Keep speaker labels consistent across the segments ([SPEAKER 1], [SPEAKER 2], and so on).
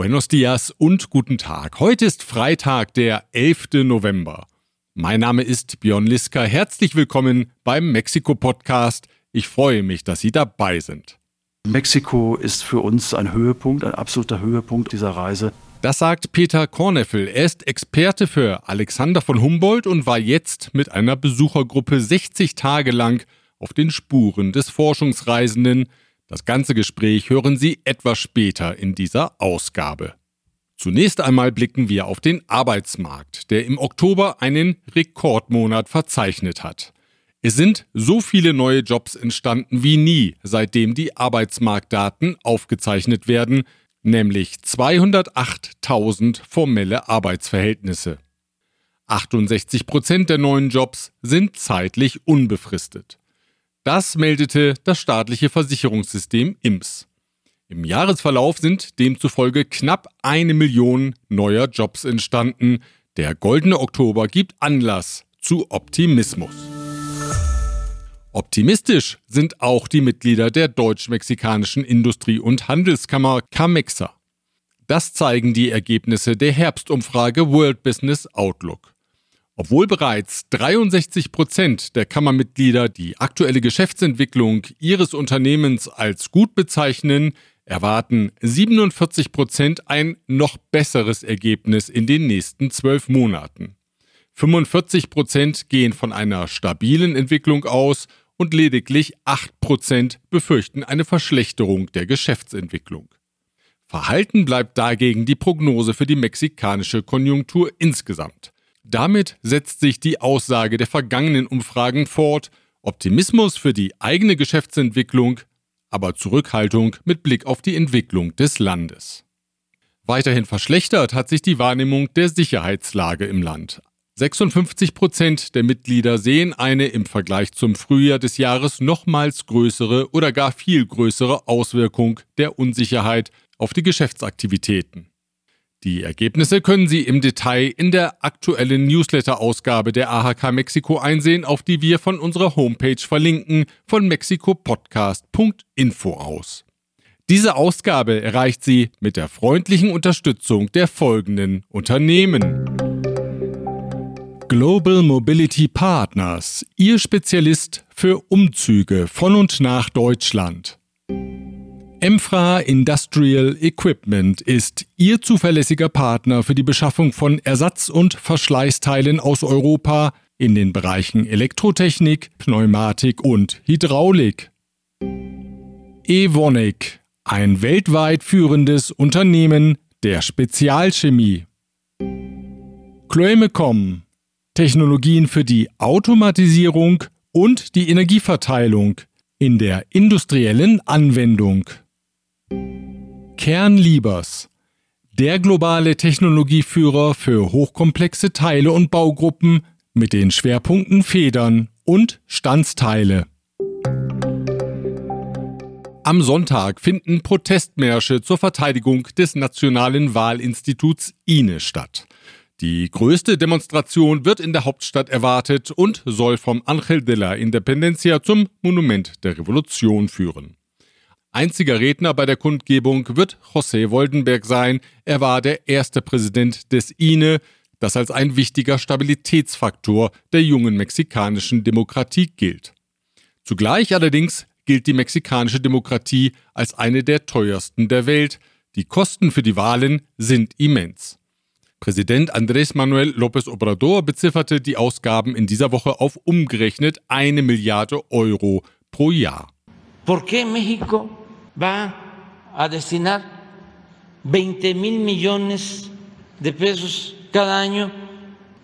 [SPEAKER 1] Buenos dias und guten Tag. Heute ist Freitag, der 11. November. Mein Name ist Björn Liska. Herzlich willkommen beim Mexiko-Podcast. Ich freue mich, dass Sie dabei sind.
[SPEAKER 2] Mexiko ist für uns ein Höhepunkt, ein absoluter Höhepunkt dieser Reise.
[SPEAKER 1] Das sagt Peter Korneffel. Er ist Experte für Alexander von Humboldt und war jetzt mit einer Besuchergruppe 60 Tage lang auf den Spuren des Forschungsreisenden. Das ganze Gespräch hören Sie etwas später in dieser Ausgabe. Zunächst einmal blicken wir auf den Arbeitsmarkt, der im Oktober einen Rekordmonat verzeichnet hat. Es sind so viele neue Jobs entstanden wie nie, seitdem die Arbeitsmarktdaten aufgezeichnet werden, nämlich 208.000 formelle Arbeitsverhältnisse. 68 Prozent der neuen Jobs sind zeitlich unbefristet. Das meldete das staatliche Versicherungssystem IMS. Im Jahresverlauf sind demzufolge knapp eine Million neuer Jobs entstanden. Der goldene Oktober gibt Anlass zu Optimismus. Optimistisch sind auch die Mitglieder der deutsch-mexikanischen Industrie- und Handelskammer CAMEXA. Das zeigen die Ergebnisse der Herbstumfrage World Business Outlook. Obwohl bereits 63 Prozent der Kammermitglieder die aktuelle Geschäftsentwicklung ihres Unternehmens als gut bezeichnen, erwarten 47 Prozent ein noch besseres Ergebnis in den nächsten zwölf Monaten. 45 Prozent gehen von einer stabilen Entwicklung aus und lediglich 8% befürchten eine Verschlechterung der Geschäftsentwicklung. Verhalten bleibt dagegen die Prognose für die mexikanische Konjunktur insgesamt. Damit setzt sich die Aussage der vergangenen Umfragen fort, Optimismus für die eigene Geschäftsentwicklung, aber Zurückhaltung mit Blick auf die Entwicklung des Landes. Weiterhin verschlechtert hat sich die Wahrnehmung der Sicherheitslage im Land. 56 Prozent der Mitglieder sehen eine im Vergleich zum Frühjahr des Jahres nochmals größere oder gar viel größere Auswirkung der Unsicherheit auf die Geschäftsaktivitäten. Die Ergebnisse können Sie im Detail in der aktuellen Newsletter-Ausgabe der AHK Mexiko einsehen, auf die wir von unserer Homepage verlinken von mexikopodcast.info aus. Diese Ausgabe erreicht Sie mit der freundlichen Unterstützung der folgenden Unternehmen. Global Mobility Partners, Ihr Spezialist für Umzüge von und nach Deutschland. Emfra Industrial Equipment ist Ihr zuverlässiger Partner für die Beschaffung von Ersatz- und Verschleißteilen aus Europa in den Bereichen Elektrotechnik, Pneumatik und Hydraulik. Evonik, ein weltweit führendes Unternehmen der Spezialchemie. Chloemecom, Technologien für die Automatisierung und die Energieverteilung in der industriellen Anwendung. Kernliebers, der globale Technologieführer für hochkomplexe Teile und Baugruppen mit den Schwerpunkten Federn und Standsteile. Am Sonntag finden Protestmärsche zur Verteidigung des Nationalen Wahlinstituts INE statt. Die größte Demonstration wird in der Hauptstadt erwartet und soll vom Angel de la Independencia zum Monument der Revolution führen. Einziger Redner bei der Kundgebung wird José Woldenberg sein. Er war der erste Präsident des INE, das als ein wichtiger Stabilitätsfaktor der jungen mexikanischen Demokratie gilt. Zugleich allerdings gilt die mexikanische Demokratie als eine der teuersten der Welt. Die Kosten für die Wahlen sind immens. Präsident Andrés Manuel López Obrador bezifferte die Ausgaben in dieser Woche auf umgerechnet eine Milliarde Euro pro Jahr.
[SPEAKER 3] ¿Por qué México va a destinar 20 mil millones de pesos cada año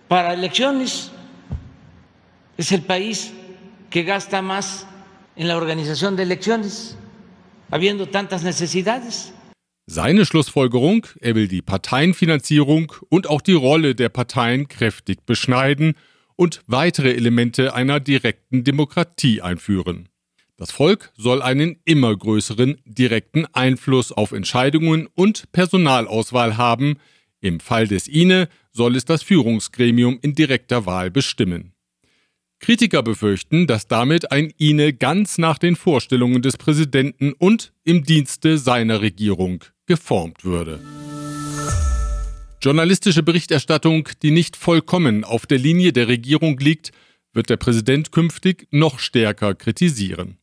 [SPEAKER 3] para elecciones? Es el país que gasta más en la organización de elecciones, habiendo tantas necesidades.
[SPEAKER 1] Seine Schlussfolgerung, er will die Parteienfinanzierung und auch die Rolle der Parteien kräftig beschneiden und weitere Elemente einer direkten Demokratie einführen. Das Volk soll einen immer größeren direkten Einfluss auf Entscheidungen und Personalauswahl haben. Im Fall des INE soll es das Führungsgremium in direkter Wahl bestimmen. Kritiker befürchten, dass damit ein INE ganz nach den Vorstellungen des Präsidenten und im Dienste seiner Regierung geformt würde. Journalistische Berichterstattung, die nicht vollkommen auf der Linie der Regierung liegt, wird der Präsident künftig noch stärker kritisieren.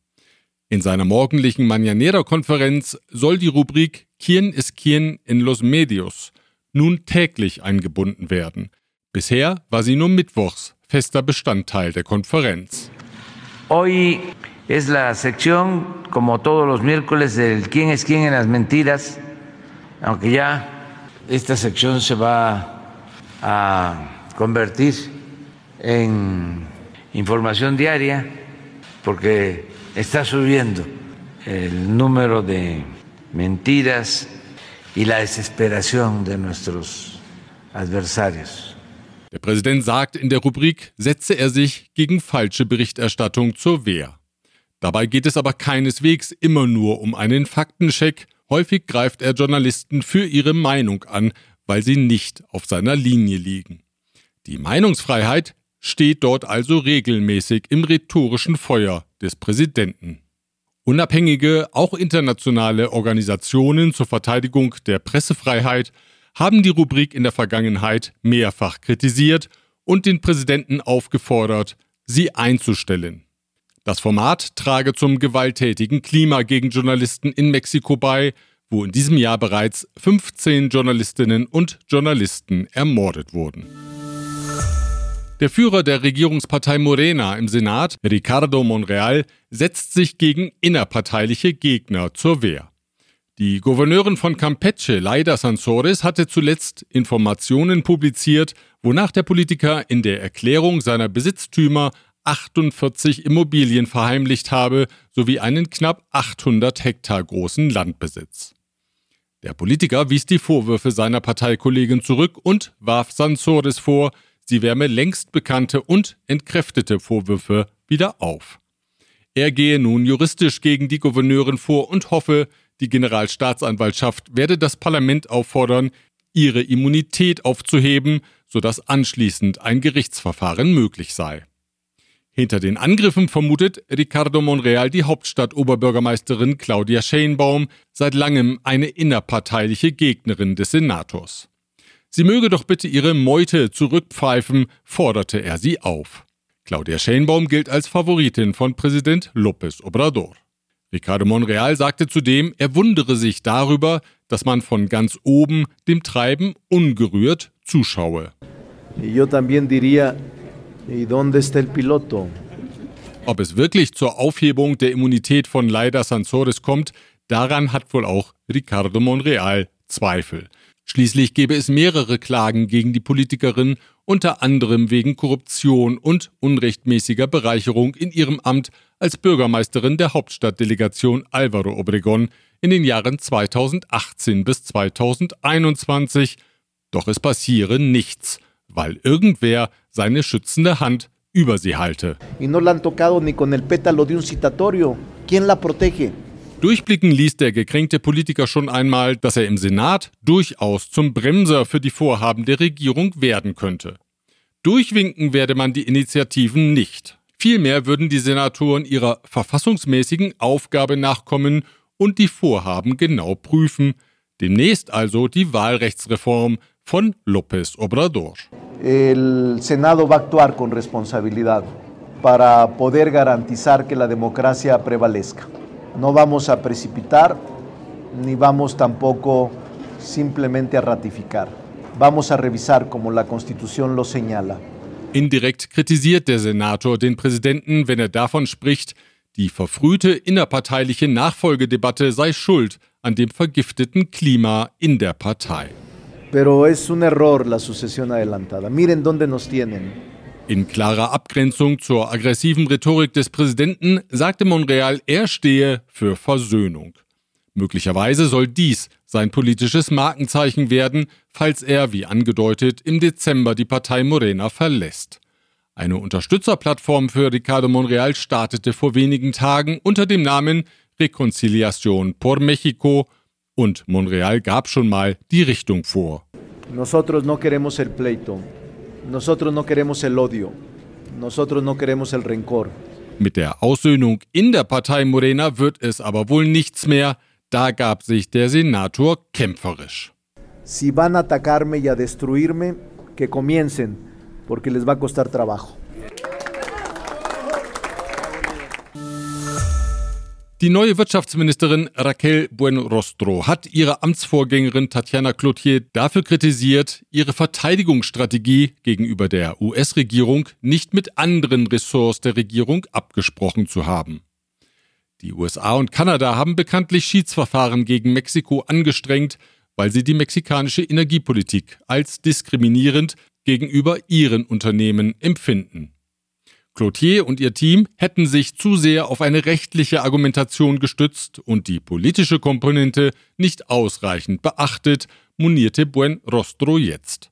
[SPEAKER 1] In seiner morgendlichen Mañanera-Konferenz soll die Rubrik Quien es quien en los medios nun täglich eingebunden werden. Bisher war sie nur mittwochs fester Bestandteil der Konferenz.
[SPEAKER 3] Hoy es la sección, como todos los miércoles, del quién es quién en las mentiras, aunque ya esta sección se va a convertir en información diaria porque está subiendo el número de mentiras y la desesperación de nuestros adversarios.
[SPEAKER 1] Der Präsident sagt in der Rubrik, setze er sich gegen falsche Berichterstattung zur Wehr. Dabei geht es aber keineswegs immer nur um einen Faktencheck. Häufig greift er Journalisten für ihre Meinung an, weil sie nicht auf seiner Linie liegen. Die Meinungsfreiheit steht dort also regelmäßig im rhetorischen Feuer des Präsidenten. Unabhängige, auch internationale Organisationen zur Verteidigung der Pressefreiheit haben die Rubrik in der Vergangenheit mehrfach kritisiert und den Präsidenten aufgefordert, sie einzustellen. Das Format trage zum gewalttätigen Klima gegen Journalisten in Mexiko bei, wo in diesem Jahr bereits 15 Journalistinnen und Journalisten ermordet wurden. Der Führer der Regierungspartei Morena im Senat, Ricardo Monreal, setzt sich gegen innerparteiliche Gegner zur Wehr. Die Gouverneurin von Campeche, Laida Sansores, hatte zuletzt Informationen publiziert, wonach der Politiker in der Erklärung seiner Besitztümer 48 Immobilien verheimlicht habe, sowie einen knapp 800 Hektar großen Landbesitz. Der Politiker wies die Vorwürfe seiner Parteikollegin zurück und warf Sansores vor, sie wärme längst bekannte und entkräftete Vorwürfe wieder auf. Er gehe nun juristisch gegen die Gouverneurin vor und hoffe, die Generalstaatsanwaltschaft werde das Parlament auffordern, ihre Immunität aufzuheben, sodass anschließend ein Gerichtsverfahren möglich sei. Hinter den Angriffen vermutet Ricardo Monreal die Hauptstadt-Oberbürgermeisterin Claudia Schenbaum, seit langem eine innerparteiliche Gegnerin des Senators. Sie möge doch bitte ihre Meute zurückpfeifen, forderte er sie auf. Claudia Schenbaum gilt als Favoritin von Präsident López Obrador. Ricardo Monreal sagte zudem, er wundere sich darüber, dass man von ganz oben dem Treiben ungerührt zuschaue. Ob es wirklich zur Aufhebung der Immunität von Leida Sansores kommt, daran hat wohl auch Ricardo Monreal Zweifel. Schließlich gäbe es mehrere Klagen gegen die Politikerin, unter anderem wegen Korruption und unrechtmäßiger Bereicherung in ihrem Amt als Bürgermeisterin der Hauptstadtdelegation Alvaro Obregón in den Jahren 2018 bis 2021. Doch es passiere nichts, weil irgendwer seine schützende Hand über sie halte.
[SPEAKER 4] Y no la han tocado ni con el pétalo de un citatorio. ¿Quién la protege?
[SPEAKER 1] Durchblicken ließ der gekränkte Politiker schon einmal, dass er im Senat durchaus zum Bremser für die Vorhaben der Regierung werden könnte. Durchwinken werde man die Initiativen nicht. Vielmehr würden die Senatoren ihrer verfassungsmäßigen Aufgabe nachkommen und die Vorhaben genau prüfen. Demnächst also die Wahlrechtsreform von López Obrador.
[SPEAKER 4] El Senado va a actuar con responsabilidad para poder garantizar que la democracia prevalezca. No vamos a precipitar ni vamos tampoco simplemente a ratificar. Vamos a revisar como la Constitución lo señala.
[SPEAKER 1] Indirekt kritisiert der Senator den Präsidenten, wenn er davon spricht, die verfrühte innerparteiliche Nachfolgedebatte sei schuld an dem vergifteten Klima in der Partei.
[SPEAKER 4] Pero es un error la sucesión adelantada. Miren dónde nos tienen.
[SPEAKER 1] In klarer Abgrenzung zur aggressiven Rhetorik des Präsidenten sagte Monreal, er stehe für Versöhnung. Möglicherweise soll dies sein politisches Markenzeichen werden, falls er, wie angedeutet, im Dezember die Partei Morena verlässt. Eine Unterstützerplattform für Ricardo Monreal startete vor wenigen Tagen unter dem Namen Reconciliación por México und Monreal gab schon mal die Richtung vor.
[SPEAKER 4] Nosotros no queremos el pleito. Nosotros no queremos el odio. Nosotros no queremos el rencor.
[SPEAKER 1] Mit der Aussöhnung in der Partei Morena wird es aber wohl nichts mehr. Da gab sich der Senator kämpferisch.
[SPEAKER 4] Si van a atacarme y a destruirme, que comiencen, porque les va a costar trabajo.
[SPEAKER 1] Die neue Wirtschaftsministerin Raquel Buenrostro hat ihre Amtsvorgängerin Tatjana Cloutier dafür kritisiert, ihre Verteidigungsstrategie gegenüber der US-Regierung nicht mit anderen Ressorts der Regierung abgesprochen zu haben. Die USA und Kanada haben bekanntlich Schiedsverfahren gegen Mexiko angestrengt, weil sie die mexikanische Energiepolitik als diskriminierend gegenüber ihren Unternehmen empfinden. Cloutier und ihr Team hätten sich zu sehr auf eine rechtliche Argumentation gestützt und die politische Komponente nicht ausreichend beachtet, monierte Buen Rostro jetzt.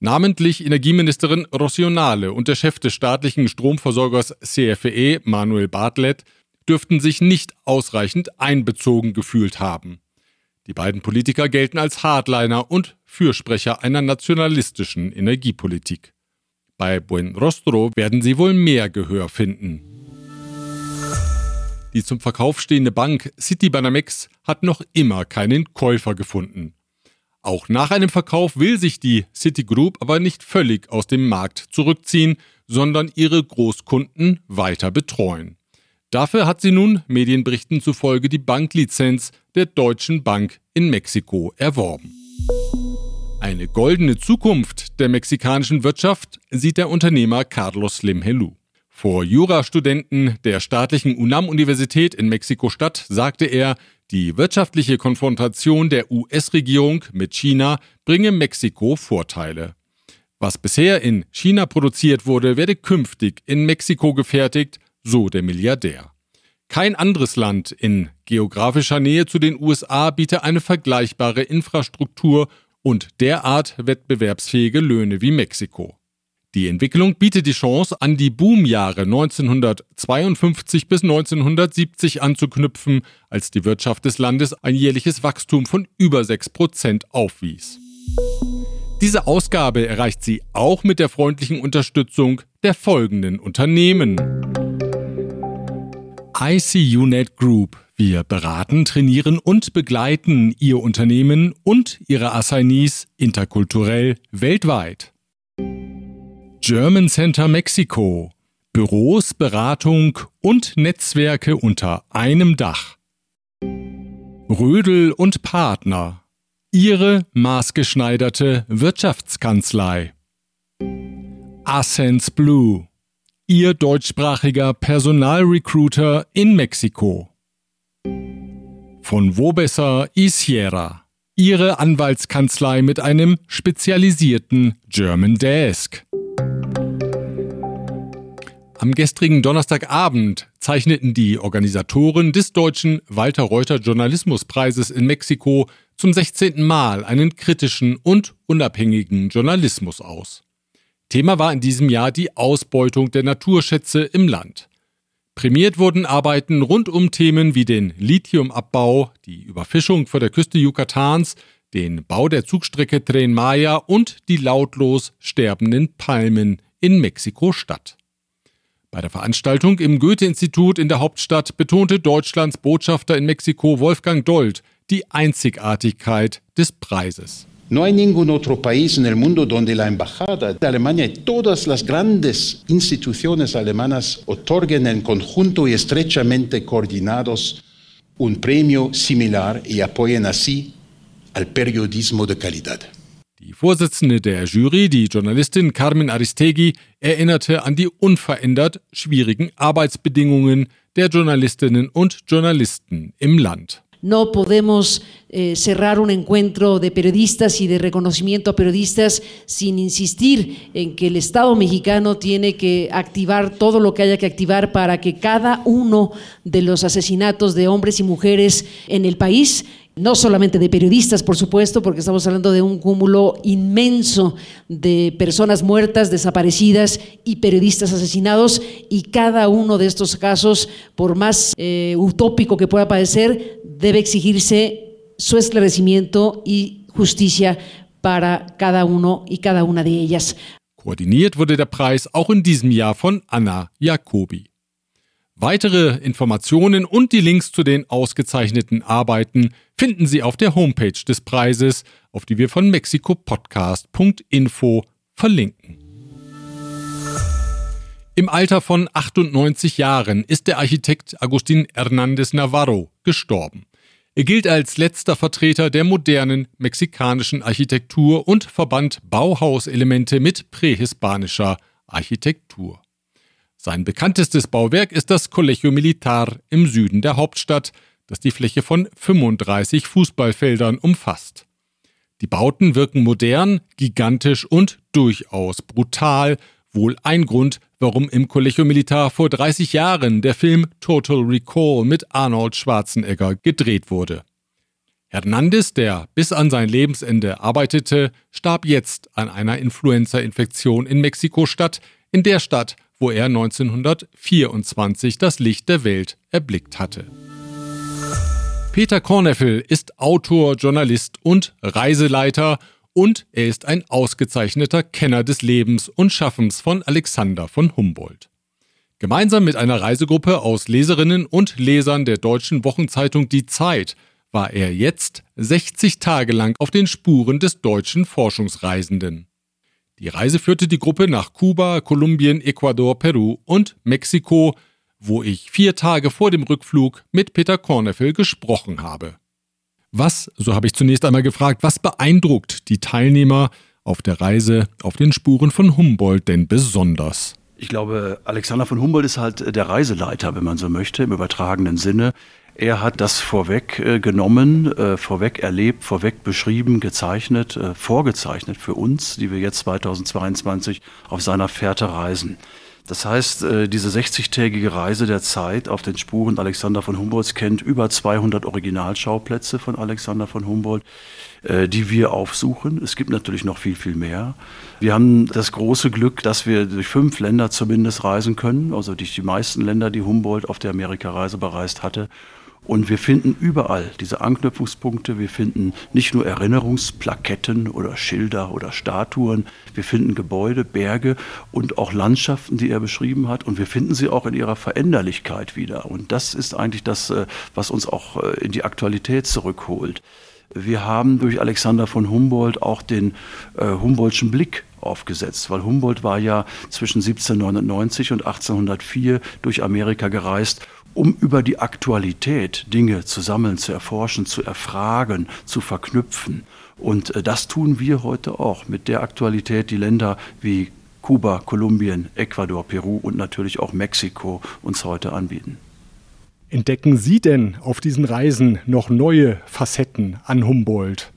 [SPEAKER 1] Namentlich Energieministerin Rosionale und der Chef des staatlichen Stromversorgers CFE, Manuel Bartlett, dürften sich nicht ausreichend einbezogen gefühlt haben. Die beiden Politiker gelten als Hardliner und Fürsprecher einer nationalistischen Energiepolitik. Bei Buenrostro werden sie wohl mehr Gehör finden. Die zum Verkauf stehende Bank Citibanamex hat noch immer keinen Käufer gefunden. Auch nach einem Verkauf will sich die Citigroup aber nicht völlig aus dem Markt zurückziehen, sondern ihre Großkunden weiter betreuen. Dafür hat sie nun Medienberichten zufolge die Banklizenz der Deutschen Bank in Mexiko erworben. Eine goldene Zukunft der mexikanischen Wirtschaft sieht der Unternehmer Carlos Slim Helu. Vor Jurastudenten der staatlichen UNAM-Universität in Mexiko-Stadt sagte er, die wirtschaftliche Konfrontation der US-Regierung mit China bringe Mexiko Vorteile. Was bisher in China produziert wurde, werde künftig in Mexiko gefertigt, so der Milliardär. Kein anderes Land in geografischer Nähe zu den USA biete eine vergleichbare Infrastruktur und derart wettbewerbsfähige Löhne wie Mexiko. Die Entwicklung bietet die Chance, an die Boomjahre 1952 bis 1970 anzuknüpfen, als die Wirtschaft des Landes ein jährliches Wachstum von über 6 Prozent aufwies. Diese Ausgabe erreicht sie auch mit der freundlichen Unterstützung der folgenden Unternehmen. ICUNet Group wir beraten, trainieren und begleiten Ihr Unternehmen und Ihre Assignees interkulturell weltweit. German Center Mexiko. Büros, Beratung und Netzwerke unter einem Dach. Rödel und Partner. Ihre maßgeschneiderte Wirtschaftskanzlei. Ascens Blue. Ihr deutschsprachiger Personalrecruiter in Mexiko von Wobesser y Sierra. Ihre Anwaltskanzlei mit einem spezialisierten German Desk. Am gestrigen Donnerstagabend zeichneten die Organisatoren des deutschen Walter Reuter Journalismuspreises in Mexiko zum 16. Mal einen kritischen und unabhängigen Journalismus aus. Thema war in diesem Jahr die Ausbeutung der Naturschätze im Land. Prämiert wurden Arbeiten rund um Themen wie den Lithiumabbau, die Überfischung vor der Küste Yucatans, den Bau der Zugstrecke Tren Maya und die lautlos sterbenden Palmen in Mexiko-Stadt. Bei der Veranstaltung im Goethe-Institut in der Hauptstadt betonte Deutschlands Botschafter in Mexiko Wolfgang Dold die Einzigartigkeit des Preises.
[SPEAKER 5] No hay ningún otro país en el mundo donde la Embajada de Alemania y todas las grandes instituciones alemanas otorguen en conjunto y estrechamente coordinados un premio similar y apoyen así al periodismo de calidad.
[SPEAKER 1] Die Vorsitzende der Jury, die Journalistin Carmen Aristegui, erinnerte an die unverändert schwierigen Arbeitsbedingungen der Journalistinnen und Journalisten im Land.
[SPEAKER 6] No podemos eh, cerrar un encuentro de periodistas y de reconocimiento a periodistas sin insistir en que el Estado mexicano tiene que activar todo lo que haya que activar para que cada uno de los asesinatos de hombres y mujeres en el país no solamente de periodistas, por supuesto, porque estamos hablando de un cúmulo inmenso de personas muertas, desaparecidas y periodistas asesinados, y cada uno de estos casos, por más eh, utópico que pueda parecer, debe exigirse su esclarecimiento y justicia para cada uno y cada una de ellas.
[SPEAKER 1] Koordiniert wurde der Preis auch in diesem Jahr von Anna Jacobi. Weitere Informationen und die Links zu den ausgezeichneten Arbeiten finden Sie auf der Homepage des Preises, auf die wir von mexikopodcast.info verlinken. Im Alter von 98 Jahren ist der Architekt Agustin Hernández Navarro gestorben. Er gilt als letzter Vertreter der modernen mexikanischen Architektur und verband Bauhauselemente mit prähispanischer Architektur. Sein bekanntestes Bauwerk ist das Colegio Militar im Süden der Hauptstadt, das die Fläche von 35 Fußballfeldern umfasst. Die Bauten wirken modern, gigantisch und durchaus brutal, wohl ein Grund, warum im Colegio Militar vor 30 Jahren der Film Total Recall mit Arnold Schwarzenegger gedreht wurde. Hernandez, der bis an sein Lebensende arbeitete, starb jetzt an einer Influenza-Infektion in Mexiko-Stadt, in der Stadt, wo er 1924 das Licht der Welt erblickt hatte. Peter Korneffel ist Autor, Journalist und Reiseleiter und er ist ein ausgezeichneter Kenner des Lebens und Schaffens von Alexander von Humboldt. Gemeinsam mit einer Reisegruppe aus Leserinnen und Lesern der deutschen Wochenzeitung Die Zeit war er jetzt 60 Tage lang auf den Spuren des deutschen Forschungsreisenden. Die Reise führte die Gruppe nach Kuba, Kolumbien, Ecuador, Peru und Mexiko, wo ich vier Tage vor dem Rückflug mit Peter Korneffel gesprochen habe. Was, so habe ich zunächst einmal gefragt, was beeindruckt die Teilnehmer auf der Reise auf den Spuren von Humboldt denn besonders?
[SPEAKER 2] Ich glaube, Alexander von Humboldt ist halt der Reiseleiter, wenn man so möchte, im übertragenen Sinne. Er hat das vorweg äh, genommen, äh, vorweg erlebt, vorweg beschrieben, gezeichnet, äh, vorgezeichnet für uns, die wir jetzt 2022 auf seiner Fährte reisen. Das heißt, äh, diese 60-tägige Reise der Zeit auf den Spuren Alexander von Humboldts kennt über 200 Originalschauplätze von Alexander von Humboldt, äh, die wir aufsuchen. Es gibt natürlich noch viel, viel mehr. Wir haben das große Glück, dass wir durch fünf Länder zumindest reisen können, also durch die meisten Länder, die Humboldt auf der Amerikareise bereist hatte. Und wir finden überall diese Anknüpfungspunkte. Wir finden nicht nur Erinnerungsplaketten oder Schilder oder Statuen. Wir finden Gebäude, Berge und auch Landschaften, die er beschrieben hat. Und wir finden sie auch in ihrer Veränderlichkeit wieder. Und das ist eigentlich das, äh, was uns auch äh, in die Aktualität zurückholt. Wir haben durch Alexander von Humboldt auch den äh, Humboldtschen Blick aufgesetzt, weil Humboldt war ja zwischen 1799 und 1804 durch Amerika gereist um über die Aktualität Dinge zu sammeln, zu erforschen, zu erfragen, zu verknüpfen. Und äh, das tun wir heute auch mit der Aktualität, die Länder wie Kuba, Kolumbien, Ecuador, Peru und natürlich auch Mexiko uns heute anbieten.
[SPEAKER 1] Entdecken Sie denn auf diesen Reisen noch neue Facetten an Humboldt?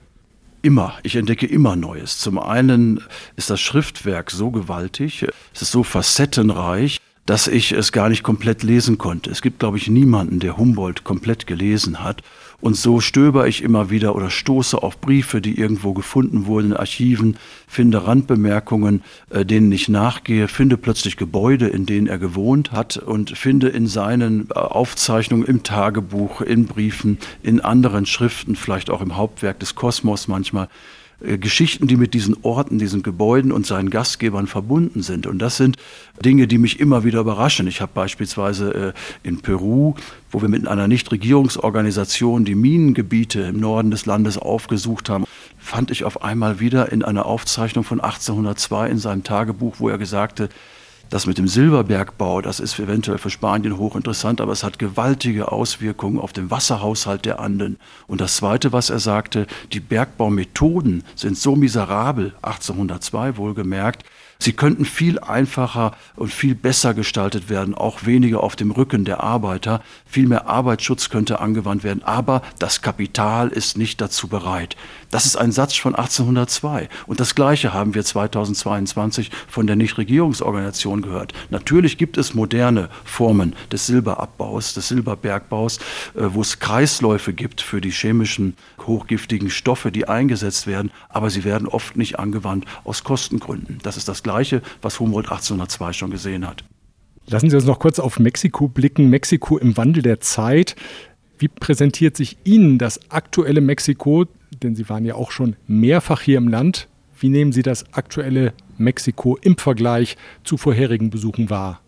[SPEAKER 2] Immer, ich entdecke immer Neues. Zum einen ist das Schriftwerk so gewaltig, es ist so facettenreich, dass ich es gar nicht komplett lesen konnte. Es gibt, glaube ich, niemanden, der Humboldt komplett gelesen hat. Und so stöber ich immer wieder oder stoße auf Briefe, die irgendwo gefunden wurden in Archiven, finde Randbemerkungen, äh, denen ich nachgehe, finde plötzlich Gebäude, in denen er gewohnt hat und finde in seinen äh, Aufzeichnungen im Tagebuch, in Briefen, in anderen Schriften, vielleicht auch im Hauptwerk des Kosmos manchmal, äh, Geschichten, die mit diesen Orten, diesen Gebäuden und seinen Gastgebern verbunden sind. Und das sind Dinge, die mich immer wieder überraschen. Ich habe beispielsweise äh, in Peru, wo wir mit einer Nichtregierungsorganisation die Minengebiete im Norden des Landes aufgesucht haben, fand ich auf einmal wieder in einer Aufzeichnung von 1802 in seinem Tagebuch, wo er gesagte, das mit dem Silberbergbau, das ist eventuell für Spanien hochinteressant, aber es hat gewaltige Auswirkungen auf den Wasserhaushalt der Anden. Und das Zweite, was er sagte, die Bergbaumethoden sind so miserabel, 1802 wohlgemerkt, Sie könnten viel einfacher und viel besser gestaltet werden, auch weniger auf dem Rücken der Arbeiter. Viel mehr Arbeitsschutz könnte angewandt werden, aber das Kapital ist nicht dazu bereit. Das ist ein Satz von 1802. Und das Gleiche haben wir 2022 von der Nichtregierungsorganisation gehört. Natürlich gibt es moderne Formen des Silberabbaus, des Silberbergbaus, äh, wo es Kreisläufe gibt für die chemischen hochgiftigen Stoffe, die eingesetzt werden, aber sie werden oft nicht angewandt aus Kostengründen. Das ist das Gleiche, was Humboldt 1802 schon gesehen hat.
[SPEAKER 1] Lassen Sie uns noch kurz auf Mexiko blicken. Mexiko im Wandel der Zeit. Wie präsentiert sich Ihnen das aktuelle Mexiko? Denn Sie waren ja auch schon mehrfach hier im Land. Wie nehmen Sie das aktuelle Mexiko im Vergleich zu vorherigen Besuchen wahr?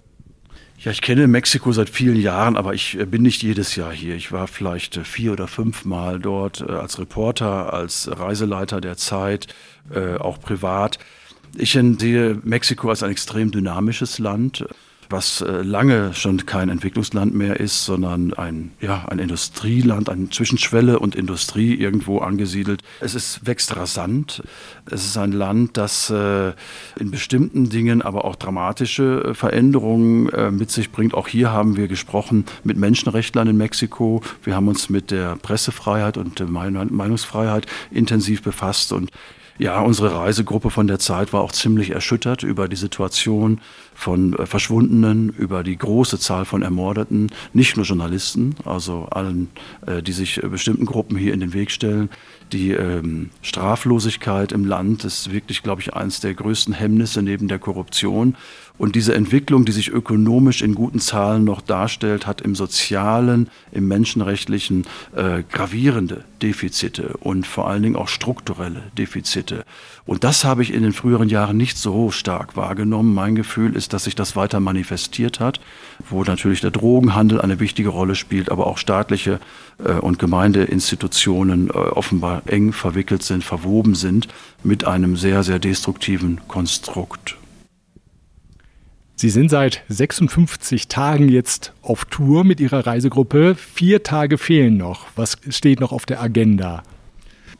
[SPEAKER 2] Ja, ich kenne Mexiko seit vielen Jahren, aber ich äh, bin nicht jedes Jahr hier. Ich war vielleicht äh, vier oder fünf Mal dort äh, als Reporter, als Reiseleiter der Zeit, auch privat. Ich sehe Mexiko als ein extrem dynamisches Land was äh, lange schon kein Entwicklungsland mehr ist, sondern ein, ja, ein Industrieland, eine Zwischenschwelle und Industrie irgendwo angesiedelt. Es ist, wächst rasant. Es ist ein Land, das äh, in bestimmten Dingen aber auch dramatische äh, Veränderungen mit sich bringt. Auch hier haben wir gesprochen mit Menschenrechtlern in Mexiko. Wir haben uns mit der Pressefreiheit und der Meinungsfreiheit intensiv befasst und ja, unsere Reisegruppe von der Zeit war auch ziemlich erschüttert über die Situation von äh, Verschwundenen, über die große Zahl von Ermordeten, nicht nur Journalisten, also allen, äh, die sich äh, bestimmten Gruppen hier in den Weg stellen. Die ähm, Straflosigkeit im Land ist wirklich, glaube ich, eines der größten Hemmnisse neben der Korruption. Und diese Entwicklung, die sich ökonomisch in guten Zahlen noch darstellt, hat im sozialen, im menschenrechtlichen äh, gravierende Defizite und vor allen Dingen auch strukturelle Defizite. Und das habe ich in den früheren Jahren nicht so stark wahrgenommen. Mein Gefühl ist, dass sich das weiter manifestiert hat, wo natürlich der Drogenhandel eine wichtige Rolle spielt, aber auch staatliche äh, und Gemeindeinstitutionen äh, offenbar eng verwickelt sind, verwoben sind mit einem sehr, sehr destruktiven Konstrukt.
[SPEAKER 1] Sie sind seit 56 Tagen jetzt auf Tour mit Ihrer Reisegruppe. Vier Tage fehlen noch. Was steht noch auf der Agenda?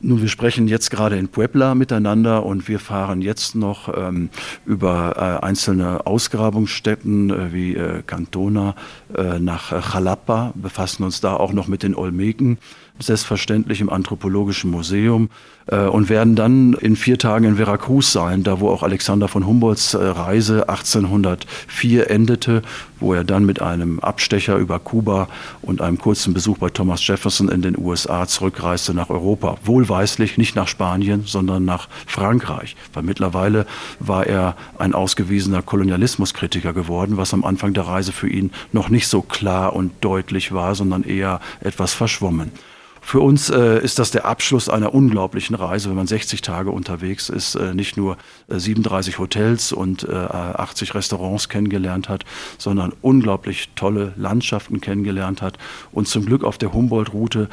[SPEAKER 2] Nun, wir sprechen jetzt gerade in Puebla miteinander und wir fahren jetzt noch ähm, über äh, einzelne Ausgrabungsstätten äh, wie äh, Cantona äh, nach Jalapa, befassen uns da auch noch mit den Olmeken selbstverständlich im Anthropologischen Museum und werden dann in vier Tagen in Veracruz sein, da wo auch Alexander von Humboldts äh, Reise 1804 endete, wo er dann mit einem Abstecher über Kuba und einem kurzen Besuch bei Thomas Jefferson in den USA zurückreiste nach Europa. Wohlweislich nicht nach Spanien, sondern nach Frankreich, weil mittlerweile war er ein ausgewiesener Kolonialismuskritiker geworden, was am Anfang der Reise für ihn noch nicht so klar und deutlich war, sondern eher etwas verschwommen. Für uns äh, ist das der Abschluss einer unglaublichen Reise, wenn man 60 Tage unterwegs ist, äh, nicht nur äh, 37 Hotels und 80 äh, Restaurants kennengelernt hat, sondern unglaublich tolle Landschaften kennengelernt hat und zum Glück auf der Humboldt-Route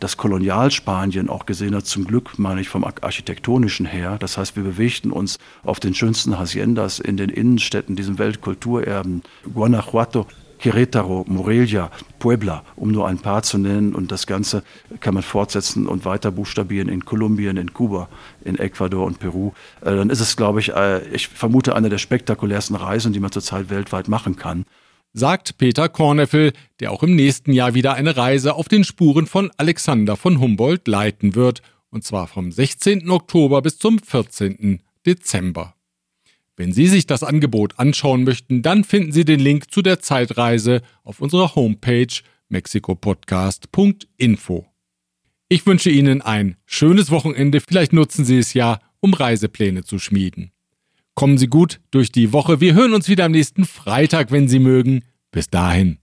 [SPEAKER 2] das Kolonialspanien auch gesehen hat, zum Glück meine ich vom architektonischen her. Das heißt, wir bewegten uns auf den schönsten Haciendas in den Innenstädten, diesem Weltkulturerben, Guanajuato, Querétaro, Morelia, Puebla, um nur ein paar zu nennen. Und das Ganze kann man fortsetzen und weiter buchstabieren in Kolumbien, in Kuba, in Ecuador und Peru. Äh, dann ist es, glaube ich, äh, ich vermute, eine der spektakulärsten Reisen, die man zurzeit weltweit machen kann.
[SPEAKER 1] Sagt Peter Korneffel, der auch im nächsten Jahr wieder eine Reise auf den Spuren von Alexander von Humboldt leiten wird, und zwar vom 16. Oktober bis zum 14. Dezember. Wenn Sie sich das Angebot anschauen möchten, dann finden Sie den Link zu der Zeitreise auf unserer Homepage mexikopodcast.info. Ich wünsche Ihnen ein schönes Wochenende, vielleicht nutzen Sie es ja, um Reisepläne zu schmieden. Kommen Sie gut durch die Woche, wir hören uns wieder am nächsten Freitag, wenn Sie mögen. Bis dahin.